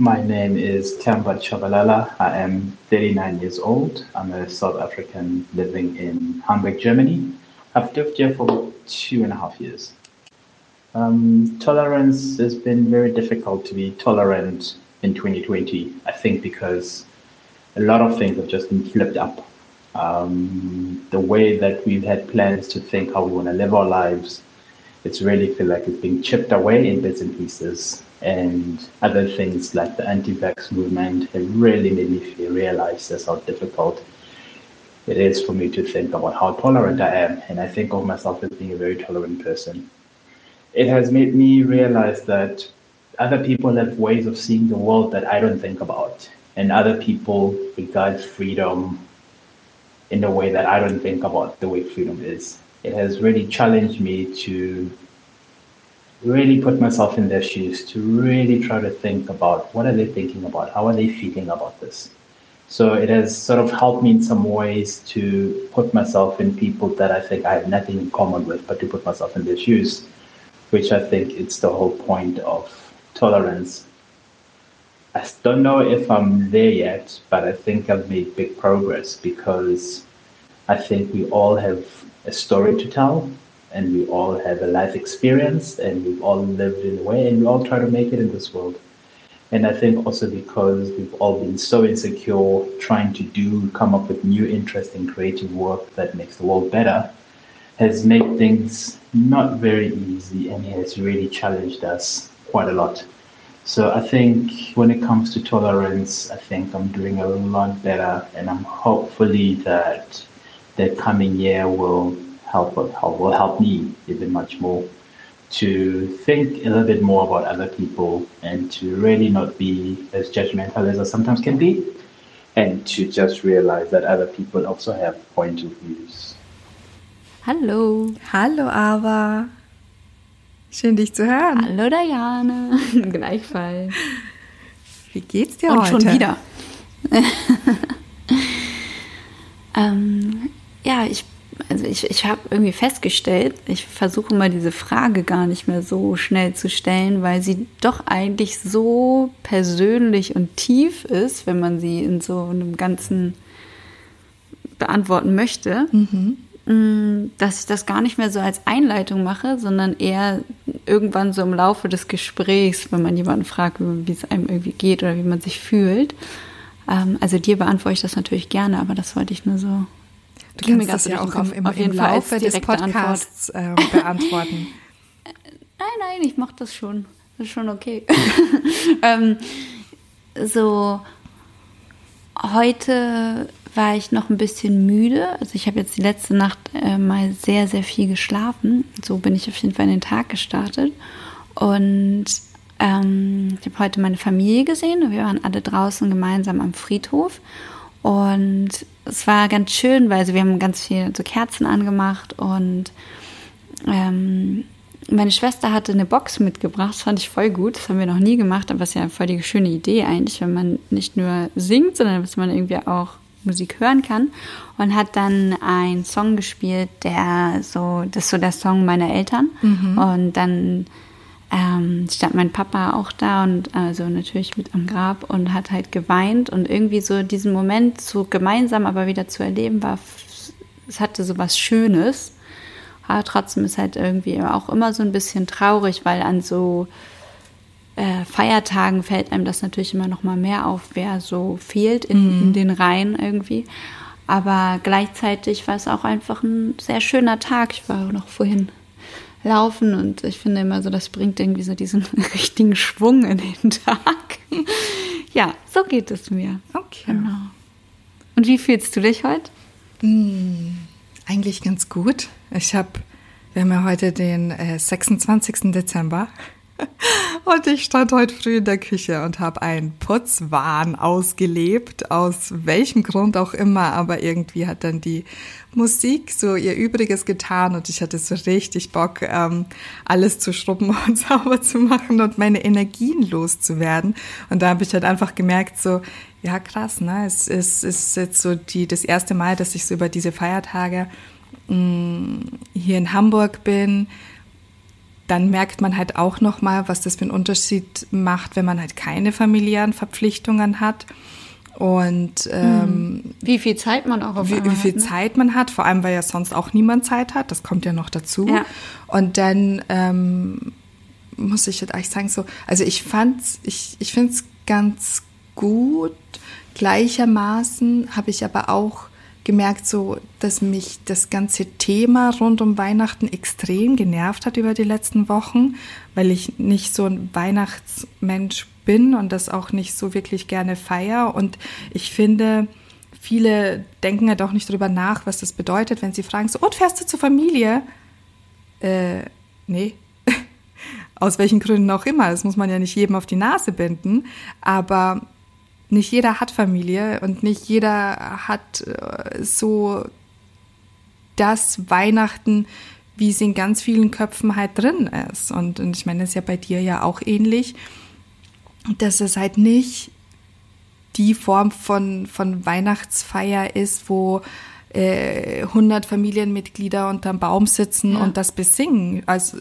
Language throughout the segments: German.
My name is Tamba Chabalala. I am 39 years old. I'm a South African living in Hamburg, Germany. I've lived here for two and a half years. Um, tolerance has been very difficult to be tolerant in 2020. I think because a lot of things have just been flipped up. Um, the way that we've had plans to think how we want to live our lives, it's really feel like it's being chipped away in bits and pieces. And other things like the anti-vax movement have really made me realize just how difficult it is for me to think about how tolerant I am. And I think of myself as being a very tolerant person. It has made me realize that other people have ways of seeing the world that I don't think about. And other people regard freedom in a way that I don't think about the way freedom is. It has really challenged me to really put myself in their shoes, to really try to think about what are they thinking about? How are they feeling about this? So it has sort of helped me in some ways to put myself in people that I think I have nothing in common with, but to put myself in their shoes, which I think it's the whole point of tolerance. I don't know if I'm there yet, but I think I've made big progress because I think we all have a story to tell and we all have a life experience and we've all lived in a way and we all try to make it in this world. And I think also because we've all been so insecure, trying to do, come up with new, interesting, creative work that makes the world better, has made things not very easy and has really challenged us quite a lot. So I think when it comes to tolerance, I think I'm doing a lot better, and I'm hopefully that the coming year will help will help me even much more to think a little bit more about other people and to really not be as judgmental as I sometimes can be, and to just realize that other people also have point of views. Hallo. Hallo, Ava. Schön, dich zu hören. Hallo, Diane. Gleichfalls. Wie geht's dir Und heute? schon wieder. ähm, ja, ich also ich, ich habe irgendwie festgestellt, ich versuche mal diese Frage gar nicht mehr so schnell zu stellen, weil sie doch eigentlich so persönlich und tief ist, wenn man sie in so einem ganzen beantworten möchte, mhm. dass ich das gar nicht mehr so als Einleitung mache, sondern eher irgendwann so im Laufe des Gesprächs, wenn man jemanden fragt, wie es einem irgendwie geht oder wie man sich fühlt. Ähm, also dir beantworte ich das natürlich gerne, aber das wollte ich nur so Du kannst das ja auch im, im, im Laufe des Podcasts äh, beantworten. nein, nein, ich mache das schon. Das ist schon okay. ähm, so, heute war ich noch ein bisschen müde. Also ich habe jetzt die letzte Nacht äh, mal sehr, sehr viel geschlafen. So bin ich auf jeden Fall in den Tag gestartet. Und ähm, ich habe heute meine Familie gesehen. Wir waren alle draußen gemeinsam am Friedhof. Und es war ganz schön, weil also wir haben ganz viel so Kerzen angemacht und ähm, meine Schwester hatte eine Box mitgebracht, das fand ich voll gut. Das haben wir noch nie gemacht, aber es ist ja voll die schöne Idee eigentlich, wenn man nicht nur singt, sondern dass man irgendwie auch Musik hören kann. Und hat dann einen Song gespielt, der so, das ist so der Song meiner Eltern. Mhm. Und dann ähm, stand mein Papa auch da und also natürlich mit am Grab und hat halt geweint und irgendwie so diesen Moment so gemeinsam aber wieder zu erleben war, es hatte so was Schönes. Aber trotzdem ist halt irgendwie auch immer so ein bisschen traurig, weil an so äh, Feiertagen fällt einem das natürlich immer noch mal mehr auf, wer so fehlt in, mhm. in den Reihen irgendwie. Aber gleichzeitig war es auch einfach ein sehr schöner Tag. Ich war noch vorhin laufen und ich finde immer so, das bringt irgendwie so diesen richtigen Schwung in den Tag. ja, so geht es mir. Okay. Genau. Und wie fühlst du dich heute? Hm, eigentlich ganz gut. Ich habe, wir haben ja heute den äh, 26. Dezember. Und ich stand heute früh in der Küche und habe einen Putzwahn ausgelebt, aus welchem Grund auch immer, aber irgendwie hat dann die Musik so ihr Übriges getan und ich hatte so richtig Bock, ähm, alles zu schrubben und sauber zu machen und meine Energien loszuwerden. Und da habe ich halt einfach gemerkt, so, ja krass, ne? Es, es ist jetzt so die, das erste Mal, dass ich so über diese Feiertage mh, mm, hier in Hamburg bin dann merkt man halt auch noch mal, was das für einen Unterschied macht, wenn man halt keine familiären Verpflichtungen hat. Und ähm, wie viel Zeit man auch auf wie, wie viel hat, ne? Zeit man hat, vor allem weil ja sonst auch niemand Zeit hat, das kommt ja noch dazu. Ja. Und dann ähm, muss ich jetzt eigentlich sagen, so, also ich fand's, ich, ich finde es ganz gut. Gleichermaßen habe ich aber auch gemerkt, so, dass mich das ganze Thema rund um Weihnachten extrem genervt hat über die letzten Wochen, weil ich nicht so ein Weihnachtsmensch bin und das auch nicht so wirklich gerne feier. Und ich finde, viele denken halt auch nicht drüber nach, was das bedeutet, wenn sie fragen, so, und fährst du zur Familie? Äh, nee. Aus welchen Gründen auch immer. Das muss man ja nicht jedem auf die Nase binden. Aber nicht jeder hat Familie und nicht jeder hat äh, so das Weihnachten, wie es in ganz vielen Köpfen halt drin ist. Und, und ich meine, das ist ja bei dir ja auch ähnlich, dass es halt nicht die Form von, von Weihnachtsfeier ist, wo äh, 100 Familienmitglieder unterm Baum sitzen Ja. und das besingen. Also,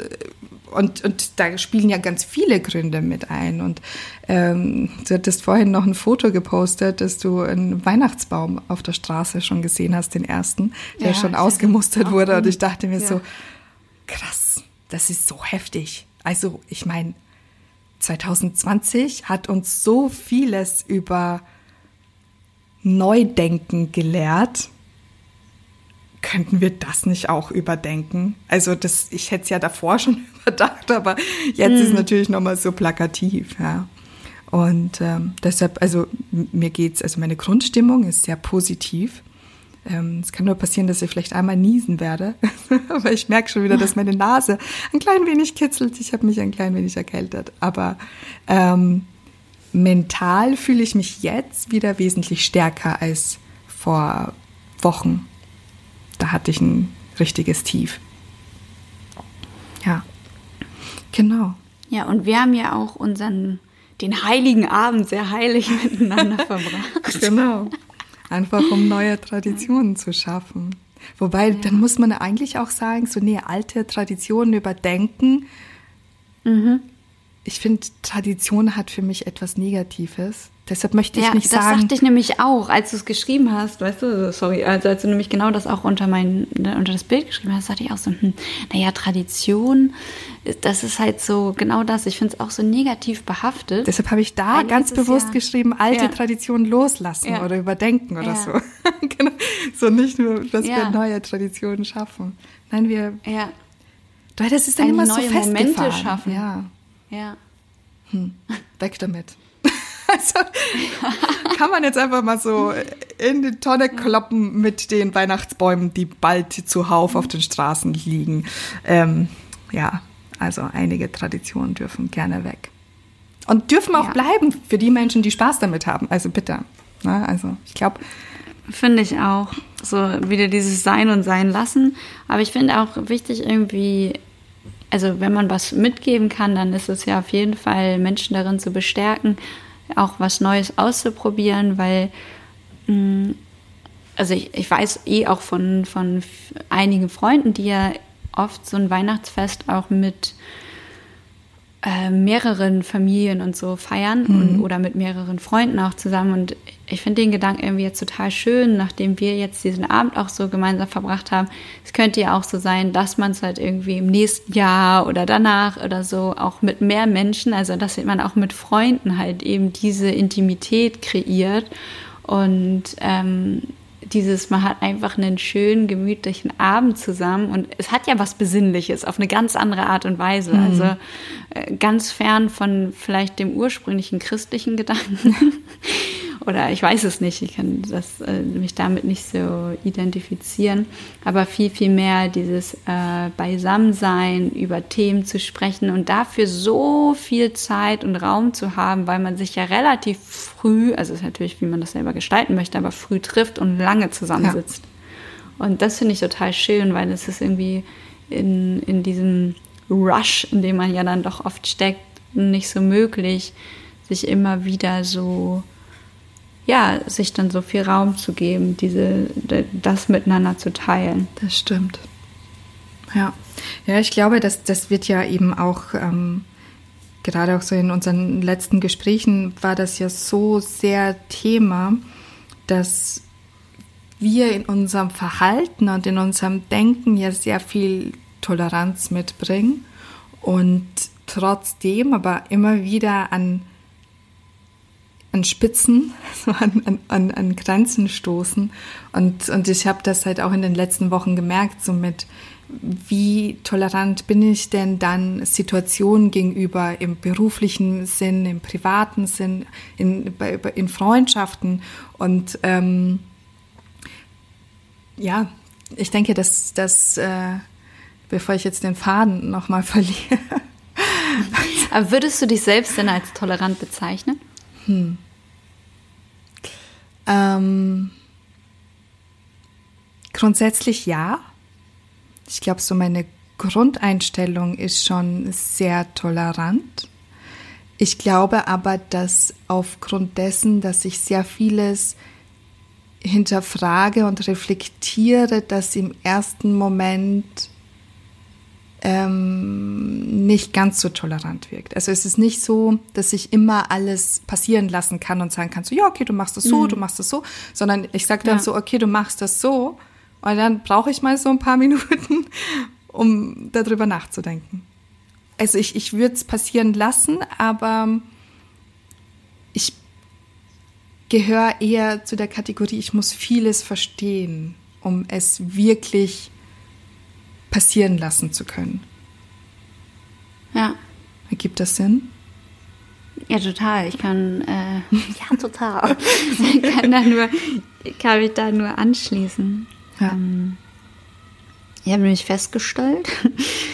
und, und da spielen ja ganz viele Gründe mit ein. Und ähm, du hattest vorhin noch ein Foto gepostet, dass du einen Weihnachtsbaum auf der Straße schon gesehen hast, den ersten, der Ja, schon ausgemustert wurde. Und un- ich dachte mir ja. so, krass, das ist so heftig. Also ich meine, 2020 hat uns so vieles über Neudenken gelehrt. Könnten wir das nicht auch überdenken? Also das, ich hätte es ja davor schon überdacht, aber jetzt ist es natürlich nochmal so plakativ, ja. Und ähm, deshalb, also mir geht's, also meine Grundstimmung ist sehr positiv. Ähm, es kann nur passieren, dass ich vielleicht einmal niesen werde, aber ich merke schon wieder, dass meine Nase ein klein wenig kitzelt. Ich habe mich ein klein wenig erkältet, aber ähm, mental fühle ich mich jetzt wieder wesentlich stärker als vor Wochen. Da hatte ich ein richtiges Tief. Ja, genau. Ja, und wir haben ja auch unseren, den heiligen Abend sehr heilig miteinander verbracht. Genau. Einfach um neue Traditionen zu schaffen. Wobei, dann muss man eigentlich auch sagen, so, nee, alte Traditionen überdenken. Ich finde, Tradition hat für mich etwas Negatives. Deshalb möchte ich ja, nicht das sagen. sagte ich nämlich auch, als du es geschrieben hast, weißt du, sorry, also als du nämlich genau das auch unter mein, ne, unter das Bild geschrieben hast, sagte ich auch so, hm, naja, Tradition, das ist halt so genau das. Ich finde es auch so negativ behaftet. Deshalb habe ich da Eigentlich ganz bewusst ja- geschrieben, alte Ja. Traditionen loslassen Ja. oder überdenken oder so. genau. So nicht nur, dass wir neue Traditionen schaffen. Nein, wir, ja, weil das ist dann Eigentlich immer so neue Momente festgefahren. schaffen. Ja, ja. weg damit. also, kann man jetzt einfach mal so in die Tonne kloppen mit den Weihnachtsbäumen, die bald zuhauf auf den Straßen liegen. Ähm, ja, also einige Traditionen dürfen gerne weg. Und dürfen auch Ja. bleiben für die Menschen, die Spaß damit haben. Also bitte. Ne? Also ich glaube, Finde ich auch. So wieder dieses Sein und Sein lassen. Aber ich finde auch wichtig irgendwie, also wenn man was mitgeben kann, dann ist es ja auf jeden Fall, Menschen darin zu bestärken, auch was Neues auszuprobieren, weil, mh, also ich, ich weiß eh auch von, von einigen Freunden, die ja oft so ein Weihnachtsfest auch mit äh, mehreren Familien und so feiern und, oder mit mehreren Freunden auch zusammen. Und ich finde den Gedanken irgendwie jetzt total schön, nachdem wir jetzt diesen Abend auch so gemeinsam verbracht haben. Es könnte ja auch so sein, dass man es halt irgendwie im nächsten Jahr oder danach oder so auch mit mehr Menschen, also dass man auch mit Freunden halt eben diese Intimität kreiert und ähm, dieses, man hat einfach einen schönen, gemütlichen Abend zusammen und es hat ja was Besinnliches auf eine ganz andere Art und Weise. Also äh, ganz fern von vielleicht dem ursprünglichen christlichen Gedanken. Oder ich weiß es nicht, ich kann das, äh, mich damit nicht so identifizieren, aber viel, viel mehr dieses äh, Beisammensein, über Themen zu sprechen und dafür so viel Zeit und Raum zu haben, weil man sich ja relativ früh, also es ist natürlich, wie man das selber gestalten möchte, aber früh trifft und lange zusammensitzt. Und das finde ich total schön, weil es ist irgendwie in, in diesem Rush, in dem man ja dann doch oft steckt, nicht so möglich, sich immer wieder so, ja, sich dann so viel Raum zu geben, diese, das miteinander zu teilen. das stimmt. Ja, ja, ich glaube, dass das wird ja eben auch ähm, gerade auch so in unseren letzten Gesprächen war das ja so sehr Thema, dass wir in unserem Verhalten und in unserem Denken ja sehr viel Toleranz mitbringen und trotzdem aber immer wieder an, an Spitzen, so an, an, an Grenzen stoßen. Und, und ich habe das halt auch in den letzten Wochen gemerkt, so mit wie tolerant bin ich denn dann Situationen gegenüber im beruflichen Sinn, im privaten Sinn, in, in Freundschaften und ähm, ja, ich denke, dass das, äh, bevor ich jetzt den Faden nochmal verliere. Aber würdest du dich selbst denn als tolerant bezeichnen? Hm. Ähm, grundsätzlich ja. Ich glaube, so meine Grundeinstellung ist schon sehr tolerant. Ich glaube aber, dass aufgrund dessen, dass ich sehr vieles hinterfrage und reflektiere, dass im ersten Moment ähm, nicht ganz so tolerant wirkt. Also es ist nicht so, dass ich immer alles passieren lassen kann und sagen kann, so ja, okay, du machst das so, mhm. du machst das so, sondern ich sage dann ja. so, okay, du machst das so und dann brauche ich mal so ein paar Minuten, um darüber nachzudenken. Also ich, ich würde es passieren lassen, aber ich gehöre eher zu der Kategorie, ich muss vieles verstehen, um es wirklich passieren lassen zu können. Ja. Ergibt das Sinn? Ja, total. Ich kann, äh, ja, total. ich kann, da nur, kann mich da nur anschließen. Ja. Ähm, ich habe nämlich festgestellt,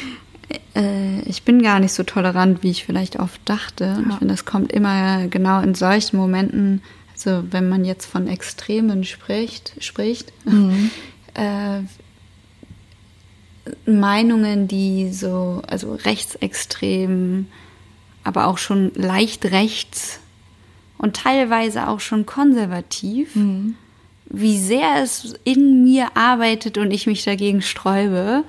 äh, ich bin gar nicht so tolerant, wie ich vielleicht oft dachte. Ja. Ich finde, das kommt immer genau in solchen Momenten, also wenn man jetzt von Extremen spricht, spricht mhm. äh, Meinungen, die so, also rechtsextrem, aber auch schon leicht rechts und teilweise auch schon konservativ, mhm wie sehr es in mir arbeitet und ich mich dagegen sträube.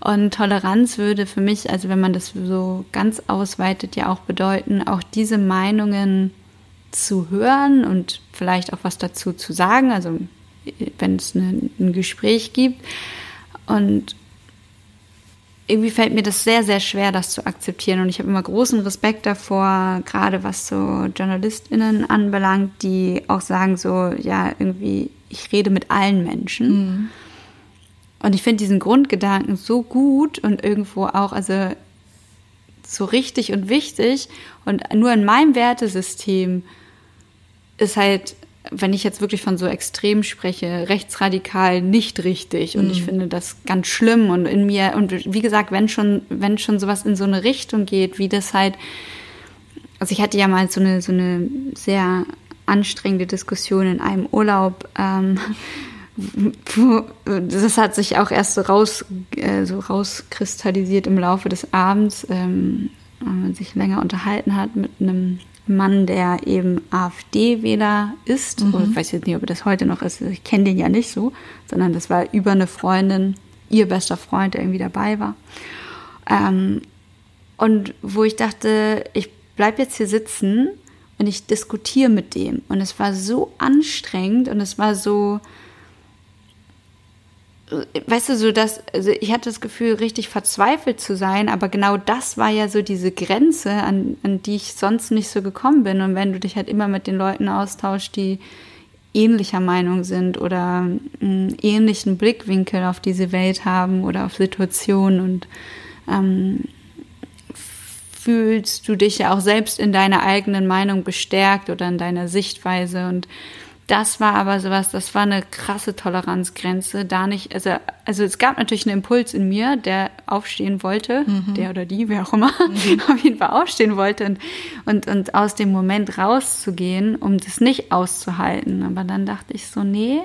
Und Toleranz würde für mich, also wenn man das so ganz ausweitet, ja auch bedeuten, auch diese Meinungen zu hören und vielleicht auch was dazu zu sagen, also wenn es eine, ein Gespräch gibt. Und irgendwie fällt mir das sehr, sehr schwer, das zu akzeptieren. Und ich habe immer großen Respekt davor, gerade was so JournalistInnen anbelangt, die auch sagen so, ja, irgendwie, ich rede mit allen Menschen. Mhm. Und ich finde diesen Grundgedanken so gut und irgendwo auch, also so richtig und wichtig. Und nur in meinem Wertesystem ist halt wenn ich jetzt wirklich von so extrem spreche, rechtsradikal nicht richtig. Und mhm. ich finde das ganz schlimm. Und in mir, und wie gesagt, wenn schon, wenn schon sowas in so eine Richtung geht, wie das halt, also ich hatte ja mal so eine, so eine sehr anstrengende Diskussion in einem Urlaub, ähm, das hat sich auch erst so, raus, äh, so rauskristallisiert im Laufe des Abends, ähm, wenn man sich länger unterhalten hat mit einem Mann, der eben AfD-Wähler ist. Mhm. Und ich weiß jetzt nicht, ob er das heute noch ist. Ich kenne den ja nicht so, sondern das war über eine Freundin, ihr bester Freund, der irgendwie dabei war. Ähm, und wo ich dachte, ich bleibe jetzt hier sitzen und ich diskutiere mit dem. Und es war so anstrengend und es war so, weißt du, so dass, also ich hatte das Gefühl, richtig verzweifelt zu sein, aber genau das war ja so diese Grenze, an, an die ich sonst nicht so gekommen bin. Und wenn du dich halt immer mit den Leuten austauschst, die ähnlicher Meinung sind oder einen ähnlichen Blickwinkel auf diese Welt haben oder auf Situationen und ähm, fühlst du dich ja auch selbst in deiner eigenen Meinung bestärkt oder in deiner Sichtweise und das war aber sowas, das war eine krasse Toleranzgrenze. Da nicht, also, also es gab natürlich einen Impuls in mir, der aufstehen wollte, mhm. der oder die, wer auch immer, mhm. auf jeden Fall aufstehen wollte und, und, und aus dem Moment rauszugehen, um das nicht auszuhalten. Aber dann dachte ich so, nee,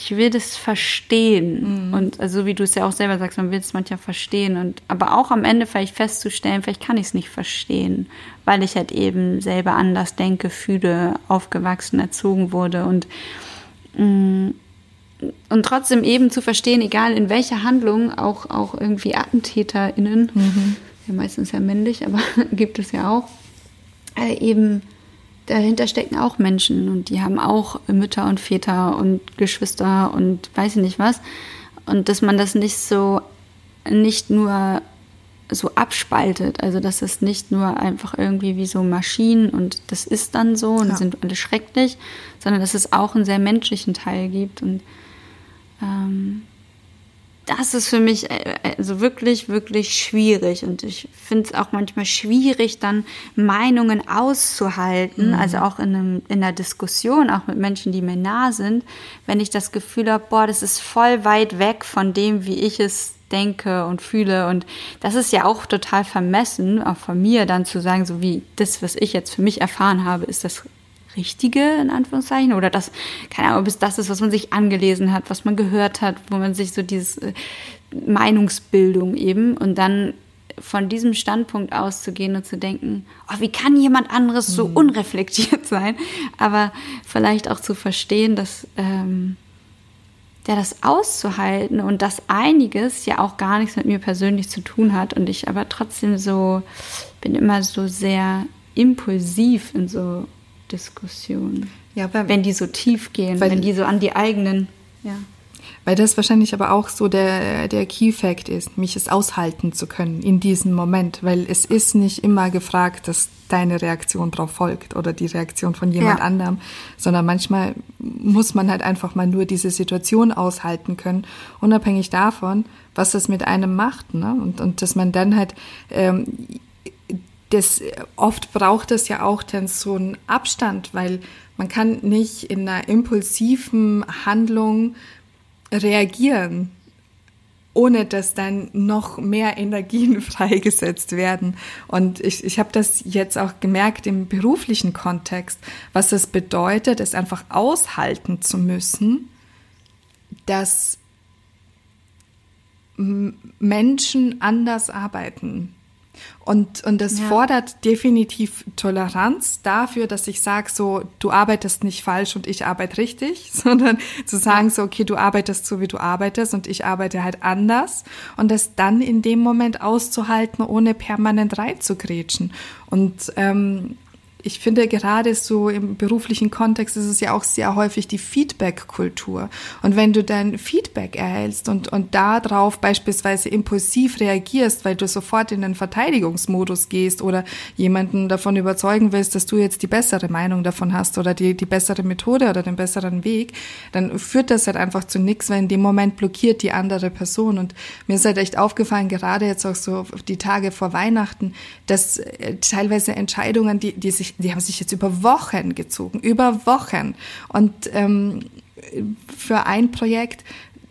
ich will das verstehen. Mhm. Und also wie du es ja auch selber sagst, man will es manchmal verstehen. Und aber auch am Ende vielleicht festzustellen, vielleicht kann ich es nicht verstehen, weil ich halt eben selber anders denke, fühle, aufgewachsen, erzogen wurde. Und mh, mm, und trotzdem eben zu verstehen, egal in welcher Handlung, auch, auch irgendwie AttentäterInnen, mhm. ja meistens ja männlich, aber gibt es ja auch, äh, eben dahinter stecken auch Menschen und die haben auch Mütter und Väter und Geschwister und weiß ich nicht was. Und dass man das nicht so, nicht nur so abspaltet, also dass es nicht nur einfach irgendwie wie so Maschinen und das ist dann so und ja. sind alle schrecklich, sondern dass es auch einen sehr menschlichen Teil gibt und ähm, das ist für mich äh, also wirklich, wirklich schwierig. Und ich finde es auch manchmal schwierig, dann Meinungen auszuhalten, mhm. also auch in, einem, in einer Diskussion, auch mit Menschen, die mir nah sind, wenn ich das Gefühl habe, boah, das ist voll weit weg von dem, wie ich es denke und fühle. Und das ist ja auch total vermessen, auch von mir dann zu sagen, so wie das, was ich jetzt für mich erfahren habe, ist das Richtige, in Anführungszeichen, oder das, keine Ahnung, ob es das ist, was man sich angelesen hat, was man gehört hat, wo man sich so diese äh, Meinungsbildung eben und dann von diesem Standpunkt auszugehen und zu denken, oh, wie kann jemand anderes so mhm. unreflektiert sein? Aber vielleicht auch zu verstehen, dass ähm, ja, das auszuhalten und dass einiges ja auch gar nichts mit mir persönlich zu tun hat und ich aber trotzdem so bin immer so sehr impulsiv in so Diskussionen. Ja, weil, wenn die so tief gehen, weil, wenn die so an die eigenen, ja. Weil das wahrscheinlich aber auch so der, der Key Fact ist, mich es aushalten zu können in diesem Moment, weil es ist nicht immer gefragt, dass deine Reaktion darauf folgt oder die Reaktion von jemand ja. anderem, sondern manchmal muss man halt einfach mal nur diese Situation aushalten können, unabhängig davon, was das mit einem macht. Ne? Und, und dass man dann halt ähm, das, oft braucht es ja auch dann so einen Abstand, weil man kann nicht in einer impulsiven Handlung reagieren, ohne dass dann noch mehr Energien freigesetzt werden. Und ich, ich habe das jetzt auch gemerkt im beruflichen Kontext, was es bedeutet, es einfach aushalten zu müssen, dass Menschen anders arbeiten und, und das ja. fordert definitiv Toleranz dafür, dass ich sage, so, du arbeitest nicht falsch und ich arbeite richtig, sondern zu sagen, so, okay, du arbeitest so, wie du arbeitest und ich arbeite halt anders. Und das dann in dem Moment auszuhalten, ohne permanent reinzugrätschen. Und ähm, ich finde gerade so im beruflichen Kontext ist es ja auch sehr häufig die Feedback-Kultur. Und wenn du dann Feedback erhältst und, und darauf beispielsweise impulsiv reagierst, weil du sofort in den Verteidigungsmodus gehst oder jemanden davon überzeugen willst, dass du jetzt die bessere Meinung davon hast oder die, die bessere Methode oder den besseren Weg, dann führt das halt einfach zu nichts, weil in dem Moment blockiert die andere Person. Und mir ist halt echt aufgefallen, gerade jetzt auch so die Tage vor Weihnachten, dass äh, teilweise Entscheidungen, die, die sich sich, die haben sich jetzt über Wochen gezogen, über Wochen. Und ähm, für ein Projekt,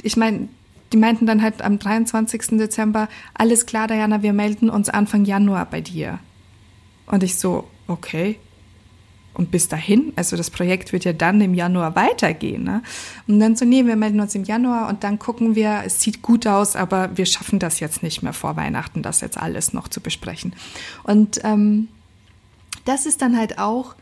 ich meine, die meinten dann halt am 23. Dezember, alles klar, Diana, wir melden uns Anfang Januar bei dir. Und ich so, okay. Und bis dahin, also das Projekt wird ja dann im Januar weitergehen. Ne? Und dann so, nee, wir melden uns im Januar und dann gucken wir, es sieht gut aus, aber wir schaffen das jetzt nicht mehr vor Weihnachten, das jetzt alles noch zu besprechen. Und ähm, das ist dann halt auch,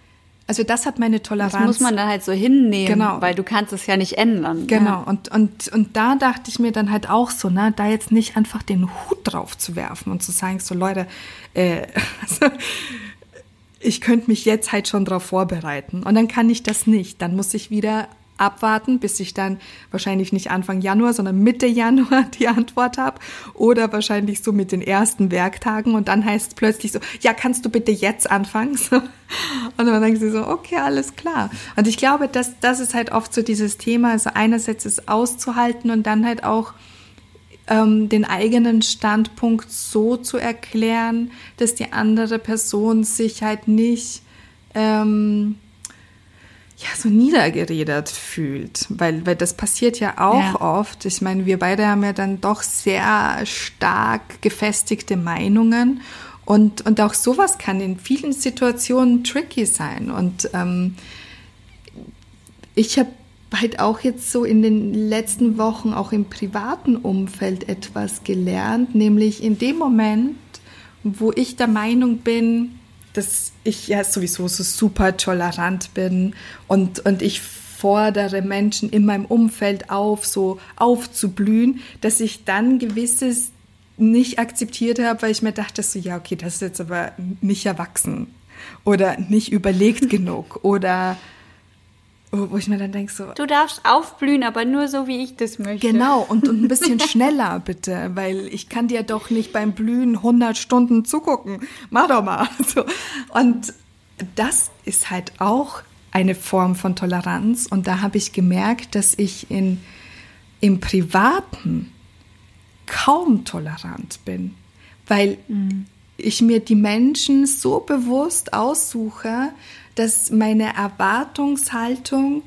also das hat meine Toleranz. Das muss man dann halt so hinnehmen, genau. weil du kannst es ja nicht ändern. Genau, ja. und, und, und da dachte ich mir dann halt auch so, ne, da jetzt nicht einfach den Hut drauf zu werfen und zu sagen, so Leute, äh, also, ich könnte mich jetzt halt schon drauf vorbereiten. Und dann kann ich das nicht. Dann muss ich wieder abwarten, bis ich dann wahrscheinlich nicht Anfang Januar, sondern Mitte Januar die Antwort habe oder wahrscheinlich so mit den ersten Werktagen und dann heißt es plötzlich so, ja, kannst du bitte jetzt anfangen? So. Und dann denken sie so, okay, alles klar. Und ich glaube, dass das ist halt oft so dieses Thema, also einerseits es auszuhalten und dann halt auch ähm, den eigenen Standpunkt so zu erklären, dass die andere Person sich halt nicht ähm, ja, so niedergeredet fühlt, weil, weil das passiert ja auch ja. oft. Ich meine, wir beide haben ja dann doch sehr stark gefestigte Meinungen und, und auch sowas kann in vielen Situationen tricky sein. Und ähm, ich habe halt auch jetzt so in den letzten Wochen auch im privaten Umfeld etwas gelernt, nämlich in dem Moment, wo ich der Meinung bin, dass ich ja sowieso so super tolerant bin und, und ich fordere Menschen in meinem Umfeld auf, so aufzublühen, dass ich dann gewisses nicht akzeptiert habe, weil ich mir dachte, so, ja, okay, das ist jetzt aber nicht erwachsen oder nicht überlegt genug oder wo ich mir dann denke, so. Du darfst aufblühen, aber nur so, wie ich das möchte. Genau, und, und ein bisschen schneller bitte, weil ich kann dir doch nicht beim Blühen 100 Stunden zugucken. Mach doch mal. So. Und das ist halt auch eine Form von Toleranz. Und da habe ich gemerkt, dass ich in, im Privaten kaum tolerant bin, weil mhm. Ich mir die Menschen so bewusst aussuche, dass meine Erwartungshaltung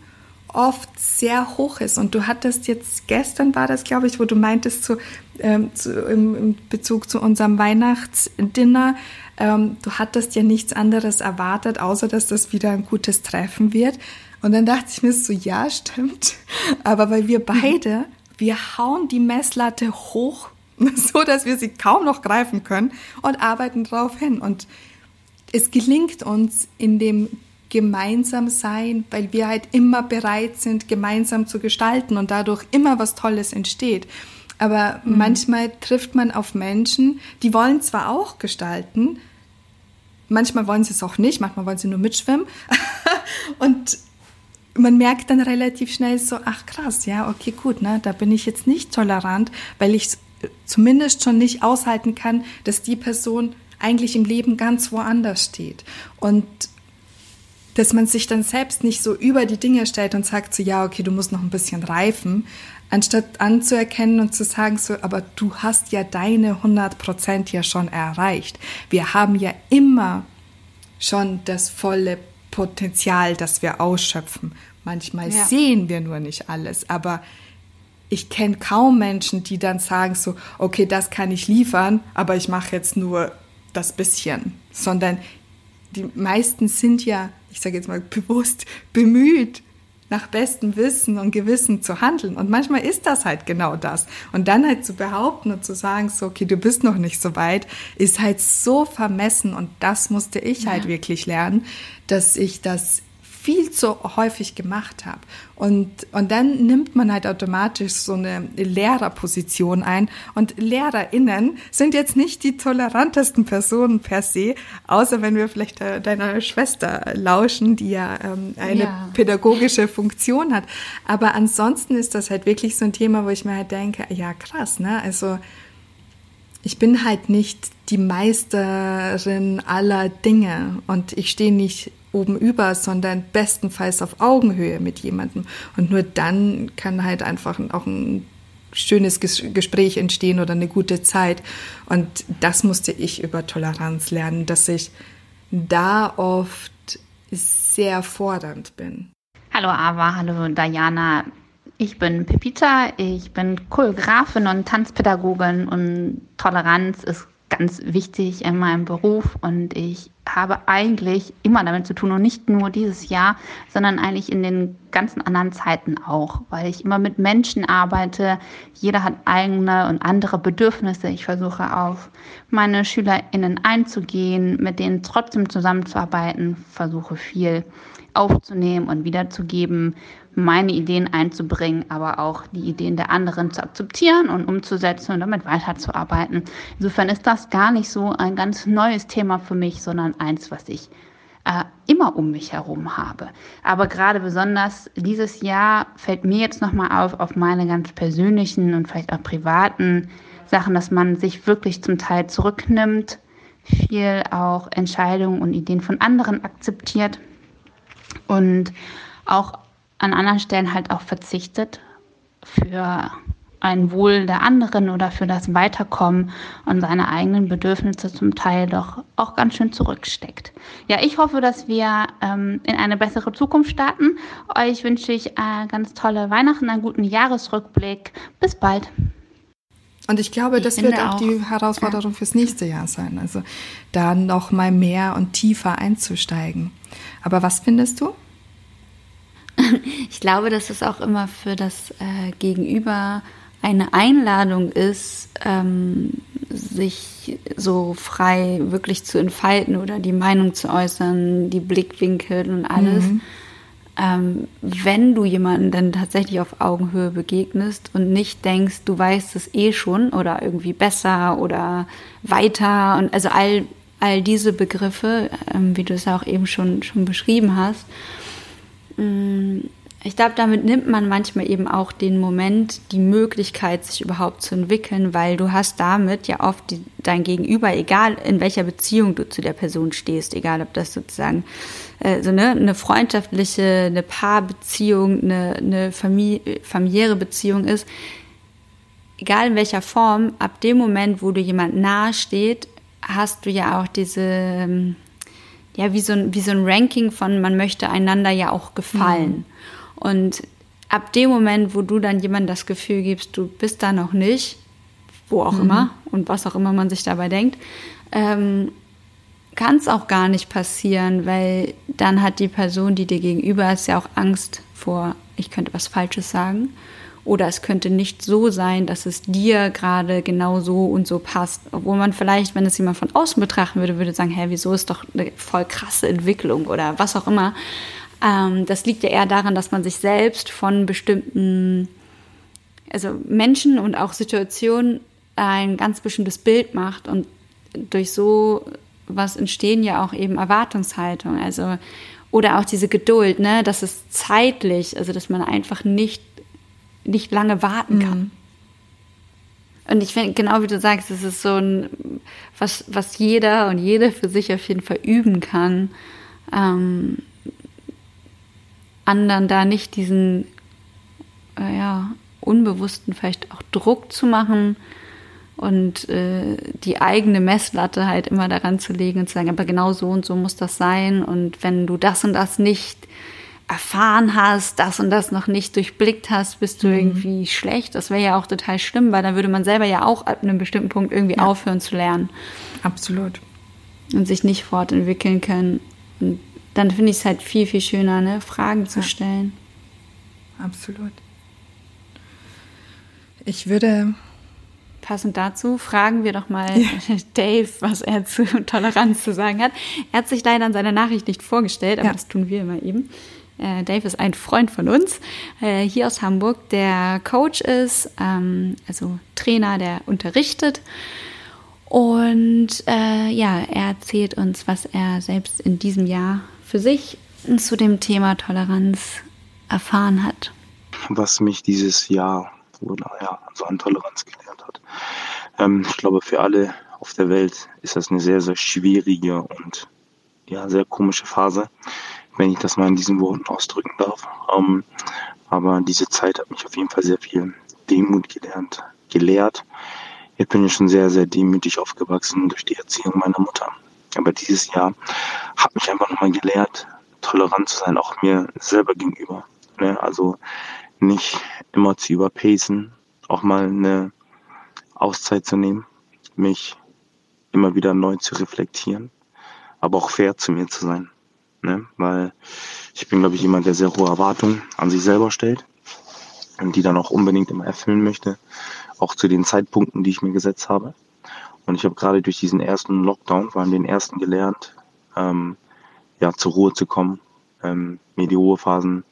oft sehr hoch ist. Und du hattest jetzt, gestern war das, glaube ich, wo du meintest, zu, ähm, zu, im, im, Bezug zu unserem Weihnachtsdinner, ähm, du hattest ja nichts anderes erwartet, außer dass das wieder ein gutes Treffen wird. Und dann dachte ich mir so, ja, stimmt. Aber weil wir beide, wir hauen die Messlatte hoch, so dass wir sie kaum noch greifen können und arbeiten darauf hin. Und es gelingt uns in dem gemeinsam sein, weil wir halt immer bereit sind, gemeinsam zu gestalten und dadurch immer was Tolles entsteht. Aber mhm. manchmal trifft man auf Menschen, die wollen zwar auch gestalten, manchmal wollen sie es auch nicht, manchmal wollen sie nur mitschwimmen. und man merkt dann relativ schnell so, ach krass, ja, okay, gut, ne, da bin ich jetzt nicht tolerant, weil ich zumindest schon nicht aushalten kann, dass die Person eigentlich im Leben ganz woanders steht. Und dass man sich dann selbst nicht so über die Dinge stellt und sagt so, ja, okay, du musst noch ein bisschen reifen, anstatt anzuerkennen und zu sagen so, aber du hast ja deine 100 Prozent ja schon erreicht. Wir haben ja immer schon das volle Potenzial, das wir ausschöpfen. Manchmal ja. sehen wir nur nicht alles, aber ich kenne kaum Menschen, die dann sagen so, okay, das kann ich liefern, aber ich mache jetzt nur das bisschen, sondern die meisten sind ja, ich sage jetzt mal bewusst, bemüht, nach bestem Wissen und Gewissen zu handeln. Und manchmal ist das halt genau das. Und dann halt zu behaupten und zu sagen, so, okay, du bist noch nicht so weit, ist halt so vermessen. Und das musste ich halt ja. halt wirklich lernen, dass ich das viel zu häufig gemacht habe. Und, und dann nimmt man halt automatisch so eine Lehrerposition ein. Und LehrerInnen sind jetzt nicht die tolerantesten Personen per se, außer wenn wir vielleicht deiner Schwester lauschen, die ja ähm, eine ja. pädagogische Funktion hat. Aber ansonsten ist das halt wirklich so ein Thema, wo ich mir halt denke, ja krass, ne? Also ich bin halt nicht die Meisterin aller Dinge und ich stehe nicht oben über, sondern bestenfalls auf Augenhöhe mit jemandem. Und nur dann kann halt einfach auch ein schönes Gespräch entstehen oder eine gute Zeit. Und das musste ich über Toleranz lernen, dass ich da oft sehr fordernd bin. Hallo Ava, hallo Diana. Ich bin Pepita, ich bin Choreografin und Tanzpädagogin und Toleranz ist ganz wichtig in meinem Beruf und ich habe eigentlich immer damit zu tun und nicht nur dieses Jahr, sondern eigentlich in den ganzen anderen Zeiten auch, weil ich immer mit Menschen arbeite. Jeder hat eigene und andere Bedürfnisse. Ich versuche auf meine SchülerInnen einzugehen, mit denen trotzdem zusammenzuarbeiten, versuche viel aufzunehmen und wiederzugeben, meine Ideen einzubringen, aber auch die Ideen der anderen zu akzeptieren und umzusetzen und damit weiterzuarbeiten. Insofern ist das gar nicht so ein ganz neues Thema für mich, sondern eins, was ich äh, immer um mich herum habe. Aber gerade besonders dieses Jahr fällt mir jetzt nochmal auf, auf meine ganz persönlichen und vielleicht auch privaten Sachen, dass man sich wirklich zum Teil zurücknimmt, viel auch Entscheidungen und Ideen von anderen akzeptiert und auch an anderen Stellen halt auch verzichtet für ein Wohl der anderen oder für das Weiterkommen und seine eigenen Bedürfnisse zum Teil doch auch ganz schön zurücksteckt. Ja, ich hoffe, dass wir ähm, in eine bessere Zukunft starten. Euch wünsche ich äh, ganz tolle Weihnachten, einen guten Jahresrückblick. Bis bald. Und ich glaube, ich das wird auch, auch die Herausforderung ja. fürs nächste Jahr sein. Also da noch mal mehr und tiefer einzusteigen. Aber was findest du? Ich glaube, dass es auch immer für das äh, Gegenüber eine Einladung ist, ähm, sich so frei wirklich zu entfalten oder die Meinung zu äußern, die Blickwinkel und alles. Mhm. ähm, wenn du jemanden dann tatsächlich auf Augenhöhe begegnest und nicht denkst, du weißt es eh schon oder irgendwie besser oder weiter und also all, all diese Begriffe, ähm, wie du es auch eben schon, schon beschrieben hast, mh, mm, ich glaube, damit nimmt man manchmal eben auch den Moment, die Möglichkeit, sich überhaupt zu entwickeln, weil du hast damit ja oft die, dein Gegenüber, egal in welcher Beziehung du zu der Person stehst, egal ob das sozusagen äh, so ne, eine freundschaftliche, eine Paarbeziehung, eine, eine Familie, familiäre Beziehung ist, egal in welcher Form, ab dem Moment, wo du jemand nahe steht, hast du ja auch diese, ähm, ja, wie so ein, wie so ein Ranking von, man möchte einander ja auch gefallen. Mhm. Und ab dem Moment, wo du dann jemandem das Gefühl gibst, du bist da noch nicht, wo auch mhm. immer und was auch immer man sich dabei denkt, ähm, kann es auch gar nicht passieren, weil dann hat die Person, die dir gegenüber ist, ja auch Angst vor, ich könnte was Falsches sagen. Oder es könnte nicht so sein, dass es dir gerade genau so und so passt. Obwohl man vielleicht, wenn es jemand von außen betrachten würde, würde sagen, hä, wieso ist doch eine voll krasse Entwicklung oder was auch immer. Ähm, das liegt ja eher daran, dass man sich selbst von bestimmten, also Menschen und auch Situationen ein ganz bestimmtes Bild macht und durch so was entstehen ja auch eben Erwartungshaltung, also oder auch diese Geduld, ne, dass es zeitlich, also dass man einfach nicht nicht lange warten kann. Mhm. Und ich finde, genau wie du sagst, es ist so ein, was, was jeder und jede für sich auf jeden Fall üben kann, ähm, anderen da nicht diesen äh, ja, unbewussten vielleicht auch Druck zu machen und äh, die eigene Messlatte halt immer daran zu legen und zu sagen, aber genau so und so muss das sein und wenn du das und das nicht erfahren hast, das und das noch nicht durchblickt hast, bist du mhm. irgendwie schlecht. Das wäre ja auch total schlimm, weil dann würde man selber ja auch ab einem bestimmten Punkt irgendwie ja. aufhören zu lernen. Absolut. Und sich nicht fortentwickeln können. Und dann finde ich es halt viel, viel schöner, ne? Fragen zu ja. stellen. Absolut. Ich würde. Passend dazu fragen wir doch mal ja. Dave, was er zu Toleranz zu sagen hat. Er hat sich leider in seiner Nachricht nicht vorgestellt, aber ja. das tun wir immer eben. Äh, Dave ist ein Freund von uns, äh, hier aus Hamburg, der Coach ist, ähm, also Trainer, der unterrichtet und äh, ja, er erzählt uns, was er selbst in diesem Jahr für sich zu dem Thema Toleranz erfahren hat. Was mich dieses Jahr oder ja, so an Toleranz gelernt hat. Ähm, ich glaube, für alle auf der Welt ist das eine sehr, sehr schwierige und ja, sehr komische Phase, wenn ich das mal in diesen Worten ausdrücken darf. Ähm, aber diese Zeit hat mich auf jeden Fall sehr viel Demut gelernt, gelehrt. Ich bin ja schon sehr, sehr demütig aufgewachsen durch die Erziehung meiner Mutter. Aber dieses Jahr hat mich einfach nochmal gelehrt, tolerant zu sein, auch mir selber gegenüber. Ne? Also nicht immer zu überpacen, auch mal eine Auszeit zu nehmen, mich immer wieder neu zu reflektieren, aber auch fair zu mir zu sein. Ne? Weil ich bin, glaube ich, jemand, der sehr hohe Erwartungen an sich selber stellt und die dann auch unbedingt immer erfüllen möchte, auch zu den Zeitpunkten, die ich mir gesetzt habe. Und ich habe gerade durch diesen ersten Lockdown, vor allem den ersten gelernt, ähm, ja, zur Ruhe zu kommen, ähm, mir die Ruhephasen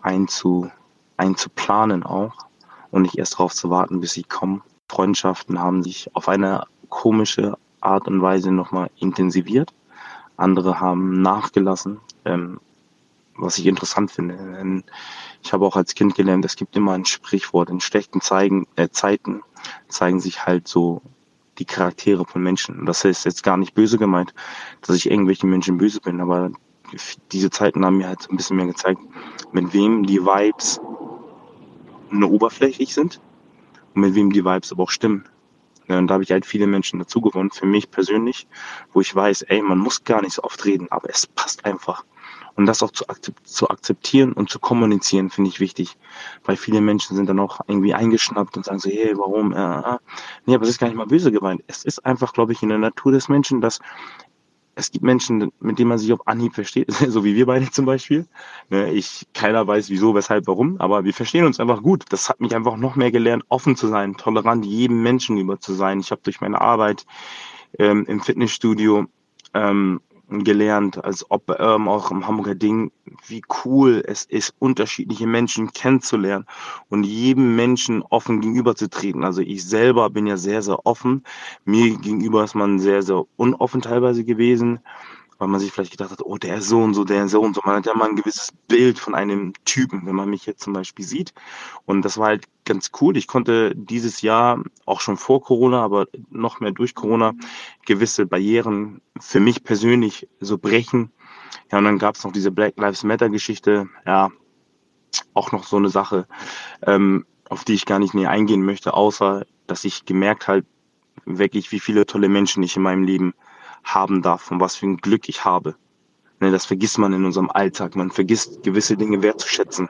einzu, einzuplanen auch und nicht erst darauf zu warten, bis sie kommen. Freundschaften haben sich auf eine komische Art und Weise nochmal intensiviert. Andere haben nachgelassen, ähm, was ich interessant finde. Ich habe auch als Kind gelernt, es gibt immer ein Sprichwort, in schlechten Zeigen, äh, Zeiten zeigen sich halt so die Charaktere von Menschen. Und das ist jetzt gar nicht böse gemeint, dass ich irgendwelchen Menschen böse bin, aber diese Zeiten haben mir halt ein bisschen mehr gezeigt, mit wem die Vibes nur oberflächlich sind und mit wem die Vibes aber auch stimmen. Ja, und da habe ich halt viele Menschen dazu gewonnen, für mich persönlich, wo ich weiß, ey, man muss gar nicht so oft reden, aber es passt einfach. Und das auch zu, akzeptieren und zu kommunizieren, finde ich wichtig. Weil viele Menschen sind dann auch irgendwie eingeschnappt und sagen so, hey, warum? Äh, äh. Nee, aber es ist gar nicht mal böse gemeint. Es ist einfach, glaube ich, in der Natur des Menschen, dass es gibt Menschen, mit denen man sich auf Anhieb versteht, so wie wir beide zum Beispiel. Ne, ich, keiner weiß wieso, weshalb, warum, aber wir verstehen uns einfach gut. Das hat mich einfach noch mehr gelernt, offen zu sein, tolerant jedem Menschen über zu sein. Ich habe durch meine Arbeit ähm, im Fitnessstudio ähm, gelernt, als ob ähm, auch im Hamburger Ding, wie cool es ist, unterschiedliche Menschen kennenzulernen und jedem Menschen offen gegenüberzutreten. Also ich selber bin ja sehr, sehr offen. Mir gegenüber ist man sehr, sehr unoffen teilweise gewesen weil man sich vielleicht gedacht hat, oh, der ist so und so, der ist so und so. Man hat ja mal ein gewisses Bild von einem Typen, wenn man mich jetzt zum Beispiel sieht. Und das war halt ganz cool. Ich konnte dieses Jahr, auch schon vor Corona, aber noch mehr durch Corona, gewisse Barrieren für mich persönlich so brechen. Ja, und dann gab es noch diese Black Lives Matter Geschichte. Ja, auch noch so eine Sache, ähm, auf die ich gar nicht näher eingehen möchte, außer dass ich gemerkt halt wirklich, wie viele tolle Menschen ich in meinem Leben haben darf und was für ein Glück ich habe. Ne, das vergisst man in unserem Alltag. Man vergisst gewisse Dinge wertzuschätzen.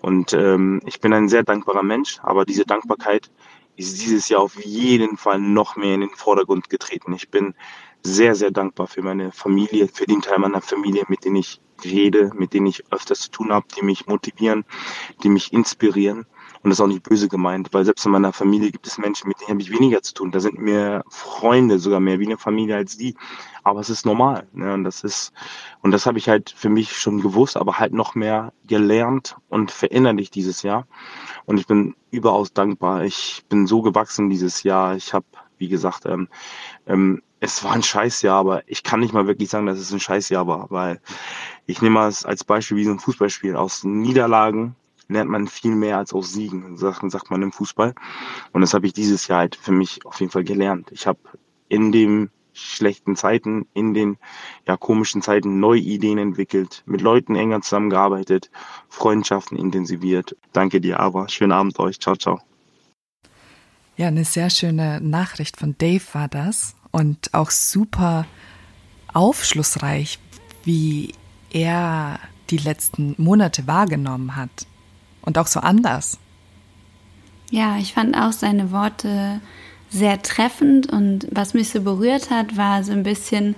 Und ähm, ich bin ein sehr dankbarer Mensch, aber diese Dankbarkeit ist dieses Jahr auf jeden Fall noch mehr in den Vordergrund getreten. Ich bin sehr, sehr dankbar für meine Familie, für den Teil meiner Familie, mit denen ich rede, mit denen ich öfters zu tun habe, die mich motivieren, die mich inspirieren. Und das ist auch nicht böse gemeint, weil selbst in meiner Familie gibt es Menschen, mit denen habe ich weniger zu tun. Da sind mir Freunde sogar mehr wie eine Familie als die. Aber es ist normal. Ne? Und das ist, und das habe ich halt für mich schon gewusst, aber halt noch mehr gelernt und verinnerlicht dieses Jahr. Und ich bin überaus dankbar. Ich bin so gewachsen dieses Jahr. Ich habe, wie gesagt, ähm, ähm, es war ein Scheißjahr, aber ich kann nicht mal wirklich sagen, dass es ein Scheißjahr war, weil ich nehme es als Beispiel wie so ein Fußballspiel. Aus Niederlagen lernt man viel mehr als aus Siegen, sagt, sagt man im Fußball. Und das habe ich dieses Jahr halt für mich auf jeden Fall gelernt. Ich habe in den schlechten Zeiten, in den ja komischen Zeiten neue Ideen entwickelt, mit Leuten enger zusammengearbeitet, Freundschaften intensiviert. Danke dir, aber schönen Abend euch. Ciao, ciao. Ja, eine sehr schöne Nachricht von Dave war das und auch super aufschlussreich, wie er die letzten Monate wahrgenommen hat und auch so anders. Ja, ich fand auch seine Worte sehr treffend und was mich so berührt hat, war so ein bisschen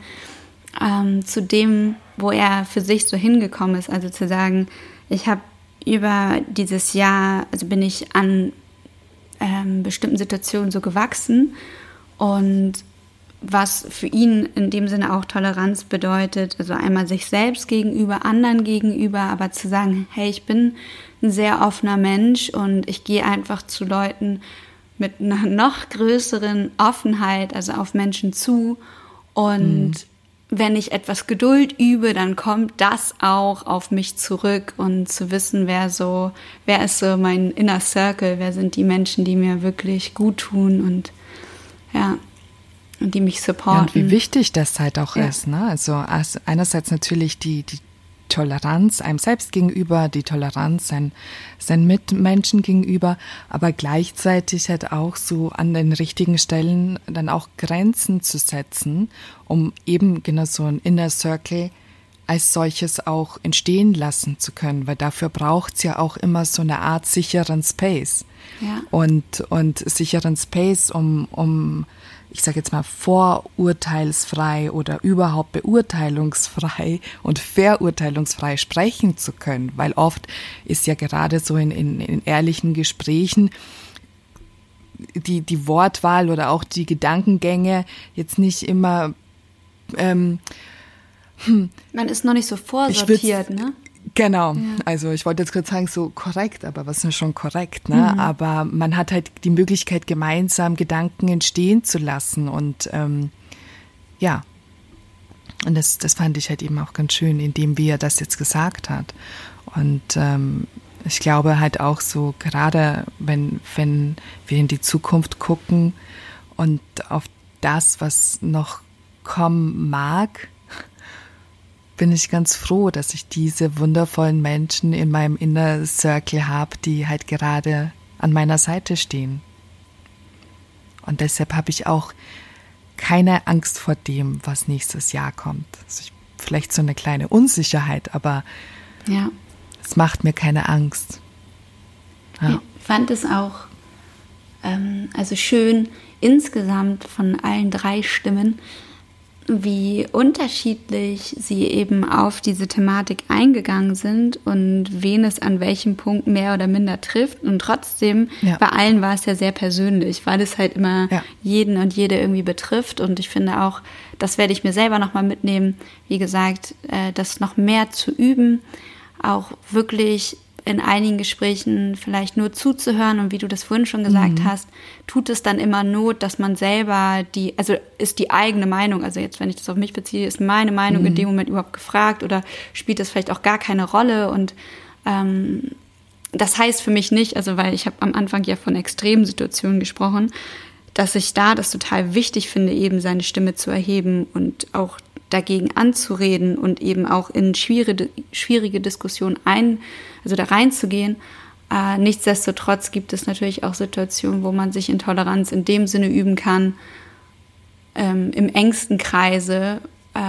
ähm, zu dem, wo er für sich so hingekommen ist. Also zu sagen, ich habe über dieses Jahr, also bin ich an ähm, bestimmten Situationen so gewachsen und was für ihn in dem Sinne auch Toleranz bedeutet, also einmal sich selbst gegenüber, anderen gegenüber, aber zu sagen, hey, ich bin ein sehr offener Mensch und ich gehe einfach zu Leuten mit einer noch größeren Offenheit, also auf Menschen zu. Und mhm. wenn ich etwas Geduld übe, dann kommt das auch auf mich zurück und zu wissen, wer so, wer ist so mein Inner Circle, wer sind die Menschen, die mir wirklich gut tun und ja, und die mich supporten. Ja, und wie wichtig das halt auch ja. ist. Ne? Also einerseits natürlich die, die Toleranz einem selbst gegenüber, die Toleranz sein, seinen Mitmenschen gegenüber, aber gleichzeitig halt auch so an den richtigen Stellen dann auch Grenzen zu setzen, um eben genau so ein Inner Circle als solches auch entstehen lassen zu können, weil dafür braucht es ja auch immer so eine Art sicheren Space. Ja. Und, und sicheren Space, um, um ich sage jetzt mal, vorurteilsfrei oder überhaupt beurteilungsfrei und verurteilungsfrei sprechen zu können. Weil oft ist ja gerade so in, in, in ehrlichen Gesprächen die, die Wortwahl oder auch die Gedankengänge jetzt nicht immer. Ähm, hm, Man ist noch nicht so vorsortiert, ne? Genau, ja. also ich wollte jetzt gerade sagen, so korrekt, aber was ist schon korrekt, ne? Mhm. Aber man hat halt die Möglichkeit, gemeinsam Gedanken entstehen zu lassen und ähm, ja, und das, das fand ich halt eben auch ganz schön, indem wie er das jetzt gesagt hat. Und ähm, ich glaube halt auch so, gerade wenn, wenn wir in die Zukunft gucken und auf das, was noch kommen mag, bin ich ganz froh, dass ich diese wundervollen Menschen in meinem Inner Circle habe, die halt gerade an meiner Seite stehen. Und deshalb habe ich auch keine Angst vor dem, was nächstes Jahr kommt. Also ich, vielleicht so eine kleine Unsicherheit, aber ja. es macht mir keine Angst. Ja. Ich fand es auch ähm, also schön insgesamt von allen drei Stimmen wie unterschiedlich sie eben auf diese Thematik eingegangen sind und wen es an welchem Punkt mehr oder minder trifft. Und trotzdem, ja. bei allen war es ja sehr persönlich, weil es halt immer ja. jeden und jede irgendwie betrifft. Und ich finde auch, das werde ich mir selber nochmal mitnehmen, wie gesagt, äh, das noch mehr zu üben, auch wirklich in einigen Gesprächen vielleicht nur zuzuhören und wie du das vorhin schon gesagt mhm. hast, tut es dann immer Not, dass man selber die, also ist die eigene Meinung, also jetzt, wenn ich das auf mich beziehe, ist meine Meinung mhm. in dem Moment überhaupt gefragt oder spielt das vielleicht auch gar keine Rolle und ähm, das heißt für mich nicht, also weil ich habe am Anfang ja von extremen Situationen gesprochen, dass ich da das total wichtig finde, eben seine Stimme zu erheben und auch dagegen anzureden und eben auch in schwierige, schwierige Diskussionen ein, also da reinzugehen. Äh, nichtsdestotrotz gibt es natürlich auch Situationen, wo man sich in Toleranz in dem Sinne üben kann, ähm, im engsten Kreise, äh,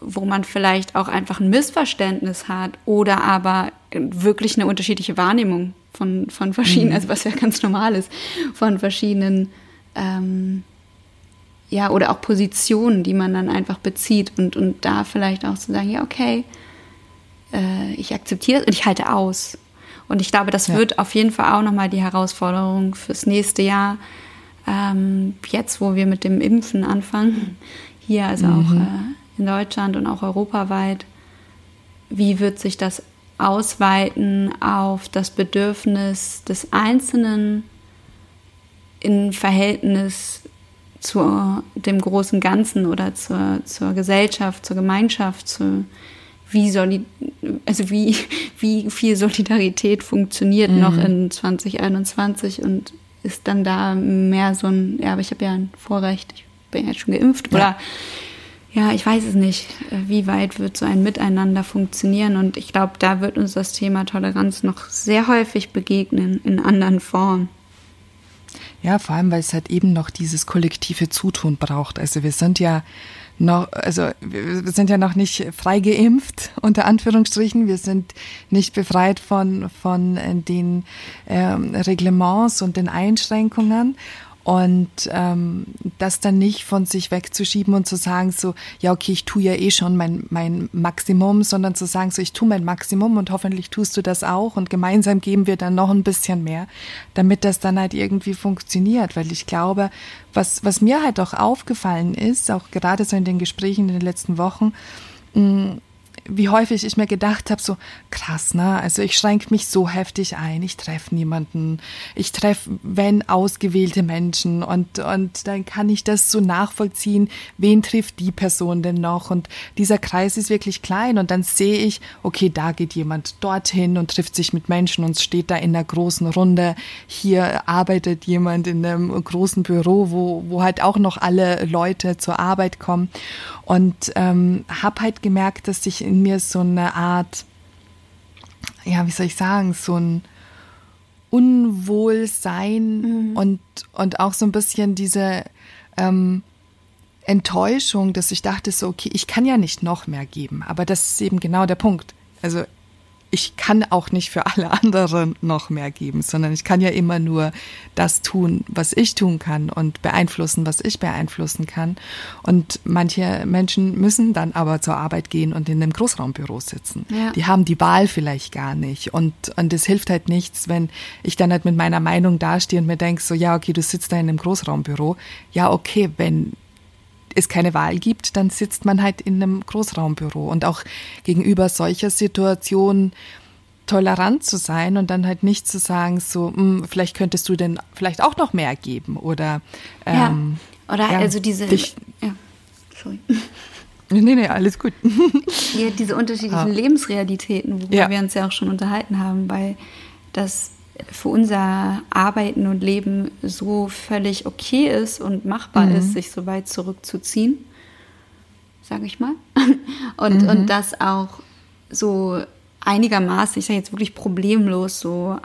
wo man vielleicht auch einfach ein Missverständnis hat oder aber wirklich eine unterschiedliche Wahrnehmung von, von verschiedenen, mhm. also was ja ganz normal ist, von verschiedenen ähm, ja, oder auch Positionen, die man dann einfach bezieht und, und da vielleicht auch zu sagen, ja, okay, äh, ich akzeptiere es und ich halte aus. Und ich glaube, das ja. wird auf jeden Fall auch nochmal die Herausforderung fürs nächste Jahr, ähm, jetzt, wo wir mit dem Impfen anfangen, hier also mhm. auch äh, in Deutschland und auch europaweit, wie wird sich das ausweiten auf das Bedürfnis des Einzelnen in Verhältnis zu dem großen Ganzen oder zur, zur Gesellschaft, zur Gemeinschaft, zu wie, also wie, wie viel Solidarität funktioniert mhm. noch in 2021 und ist dann da mehr so ein, ja, aber ich habe ja ein Vorrecht, ich bin ja schon geimpft ja. oder ja, ich weiß es nicht, wie weit wird so ein Miteinander funktionieren und ich glaube, da wird uns das Thema Toleranz noch sehr häufig begegnen in anderen Formen. Ja, vor allem, weil es halt eben noch dieses kollektive Zutun braucht. Also wir sind ja noch, also wir sind ja noch nicht frei geimpft, unter Anführungsstrichen. Wir sind nicht befreit von, von den ähm, Reglements und den Einschränkungen. Und ähm, das dann nicht von sich wegzuschieben und zu sagen, so, ja, okay, ich tue ja eh schon mein, mein Maximum, sondern zu sagen, so, ich tue mein Maximum und hoffentlich tust du das auch und gemeinsam geben wir dann noch ein bisschen mehr, damit das dann halt irgendwie funktioniert. Weil ich glaube, was, was mir halt auch aufgefallen ist, auch gerade so in den Gesprächen in den letzten Wochen, mh, wie häufig ich mir gedacht habe, so krass, ne? Also ich schränke mich so heftig ein, ich treffe niemanden, ich treffe, wenn ausgewählte Menschen und, und dann kann ich das so nachvollziehen, wen trifft die Person denn noch? Und dieser Kreis ist wirklich klein und dann sehe ich, okay, da geht jemand dorthin und trifft sich mit Menschen und steht da in einer großen Runde. Hier arbeitet jemand in einem großen Büro, wo, wo halt auch noch alle Leute zur Arbeit kommen. Und ähm, habe halt gemerkt, dass sich in mir so eine Art, ja, wie soll ich sagen, so ein Unwohlsein mhm. und, und auch so ein bisschen diese ähm, Enttäuschung, dass ich dachte so, okay, ich kann ja nicht noch mehr geben. Aber das ist eben genau der Punkt. Also ich kann auch nicht für alle anderen noch mehr geben, sondern ich kann ja immer nur das tun, was ich tun kann und beeinflussen, was ich beeinflussen kann. Und manche Menschen müssen dann aber zur Arbeit gehen und in einem Großraumbüro sitzen. Ja. Die haben die Wahl vielleicht gar nicht. Und, und es hilft halt nichts, wenn ich dann halt mit meiner Meinung dastehe und mir denke, so, ja, okay, du sitzt da in einem Großraumbüro. Ja, okay, wenn es keine Wahl gibt, dann sitzt man halt in einem Großraumbüro. Und auch gegenüber solcher Situationen tolerant zu sein und dann halt nicht zu sagen, so, mh, hm, vielleicht könntest du denn vielleicht auch noch mehr geben oder ähm, ja. oder ja, also diese dich, ja, sorry. Nee, nee, alles gut. ja, diese unterschiedlichen ah. Lebensrealitäten, worüber wir uns ja auch schon unterhalten haben, weil das für unser Arbeiten und Leben so völlig okay ist und machbar mhm. ist, sich so weit zurückzuziehen, sage ich mal. Und, mhm. und das auch so einigermaßen, ich sage jetzt wirklich problemlos so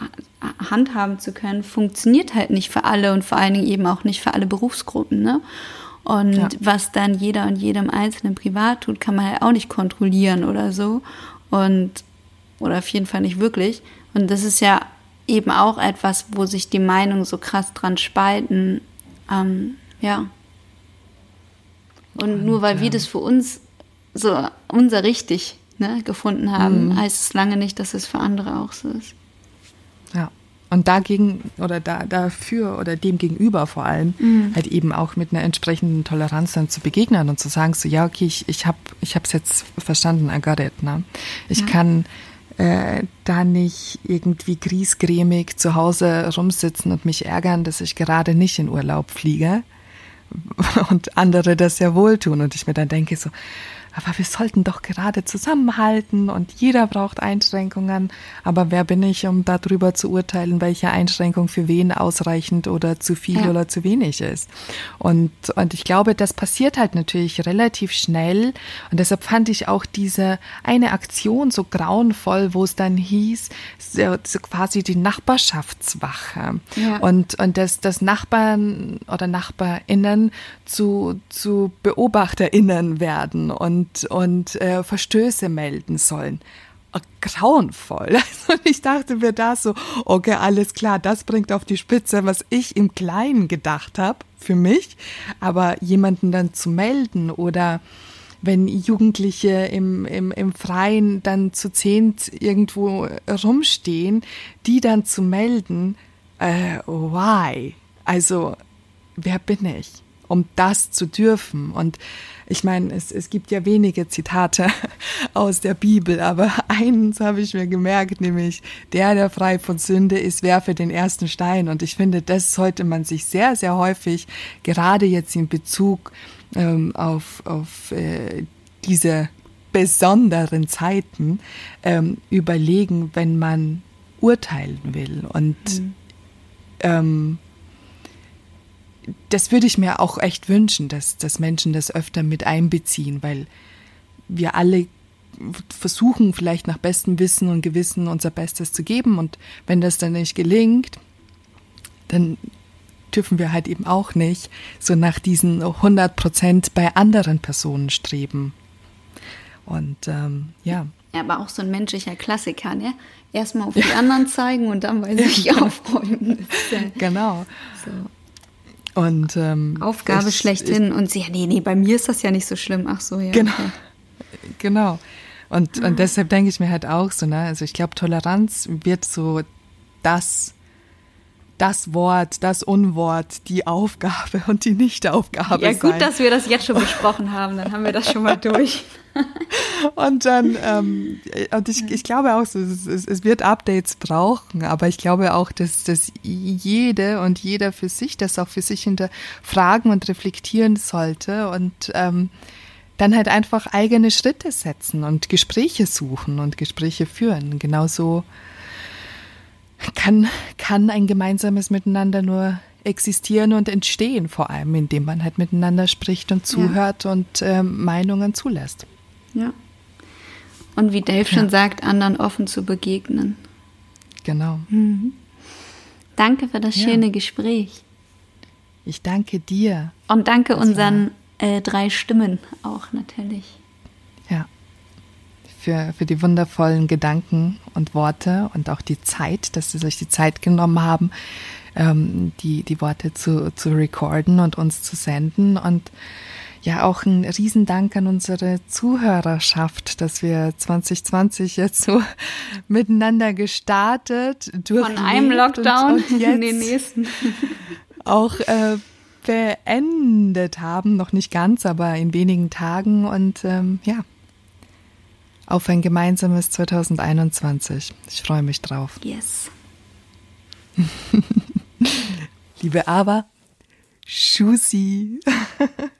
handhaben zu können, funktioniert halt nicht für alle und vor allen Dingen eben auch nicht für alle Berufsgruppen. Ne? Und ja. was dann jeder und jedem Einzelnen privat tut, kann man halt auch nicht kontrollieren oder so. Und, oder auf jeden Fall nicht wirklich. Und das ist ja eben auch etwas, wo sich die Meinungen so krass dran spalten. Ähm, ja. Und, und nur weil ja. wir das für uns so unser richtig ne, gefunden haben, mhm. heißt es lange nicht, dass es für andere auch so ist. Ja. Und dagegen oder da, dafür oder dem gegenüber vor allem mhm. halt eben auch mit einer entsprechenden Toleranz dann zu begegnen und zu sagen, so ja, okay, ich, ich habe ich es jetzt verstanden, I got it. Ne? Ich ja. kann äh, da nicht irgendwie griesgrämig zu Hause rumsitzen und mich ärgern, dass ich gerade nicht in Urlaub fliege. Und andere das ja wohl tun. Und ich mir dann denke so, aber wir sollten doch gerade zusammenhalten und jeder braucht Einschränkungen. Aber wer bin ich, um darüber zu urteilen, welche Einschränkung für wen ausreichend oder zu viel ja. oder zu wenig ist? Und, und ich glaube, das passiert halt natürlich relativ schnell. Und deshalb fand ich auch diese eine Aktion so grauenvoll, wo es dann hieß, so, so quasi die Nachbarschaftswache. Ja. Und, und das, das Nachbarn oder NachbarInnen zu, zu BeobachterInnen werden und und, und äh, Verstöße melden sollen. Äh, grauenvoll. Und ich dachte mir da so, okay, alles klar, das bringt auf die Spitze, was ich im Kleinen gedacht habe für mich, aber jemanden dann zu melden oder wenn Jugendliche im, im, im Freien dann zu zehnt irgendwo rumstehen, die dann zu melden, äh, why? Also, wer bin ich, um das zu dürfen? Und ich meine, es, es gibt ja wenige Zitate aus der Bibel, aber eins habe ich mir gemerkt, nämlich der, der frei von Sünde ist, werfe den ersten Stein. Und ich finde, das sollte man sich sehr, sehr häufig, gerade jetzt in Bezug ähm, auf, auf äh, diese besonderen Zeiten ähm, überlegen, wenn man urteilen will. Und mhm. ähm, das würde ich mir auch echt wünschen, dass, dass Menschen das öfter mit einbeziehen, weil wir alle versuchen vielleicht nach bestem Wissen und Gewissen unser Bestes zu geben und wenn das dann nicht gelingt, dann dürfen wir halt eben auch nicht so nach diesen 100 Prozent bei anderen Personen streben. Und ähm, ja. Ja, aber auch so ein menschlicher Klassiker, ne? Erstmal auf die ja. anderen zeigen und dann bei sich aufräumen. genau. So. Und, ähm, Aufgabe ich, schlechthin. Ich, und sie, ja, nee, nee, bei mir ist das ja nicht so schlimm. Ach so, ja. Genau. Okay. Genau. Und, ah. und deshalb denke ich mir halt auch so, ne, also ich glaube, Toleranz wird so das, das Wort, das Unwort, die Aufgabe und die Nichtaufgabe Ja, gut, sein. dass wir das jetzt schon besprochen haben, dann haben wir das schon mal durch. und dann, ähm, und ich, ich glaube auch, so, es, es, wird Updates brauchen, aber ich glaube auch, dass, dass jede und jeder für sich das auch für sich hinterfragen und reflektieren sollte und ähm, dann halt einfach eigene Schritte setzen und Gespräche suchen und Gespräche führen. Genauso kann, kann ein gemeinsames Miteinander nur existieren und entstehen, vor allem indem man halt miteinander spricht und zuhört ja. und ähm, Meinungen zulässt. Ja. Und wie Dave schon sagt, anderen offen zu begegnen. Genau. Mhm. Danke für das ja. schöne Gespräch. Ich danke dir. Und danke das unseren äh, drei Stimmen auch natürlich. Für, für die wundervollen Gedanken und Worte und auch die Zeit, dass sie sich die Zeit genommen haben, ähm, die, die Worte zu, zu recorden und uns zu senden. Und ja auch ein Riesendank an unsere Zuhörerschaft, dass wir 2020 jetzt so miteinander gestartet, durch von einem Lockdown und, und in den nächsten. auch äh, beendet haben, noch nicht ganz, aber in wenigen Tagen. Und ähm, ja, auf ein gemeinsames 2021. Ich freue mich drauf. Yes. Liebe Ava, Schusi.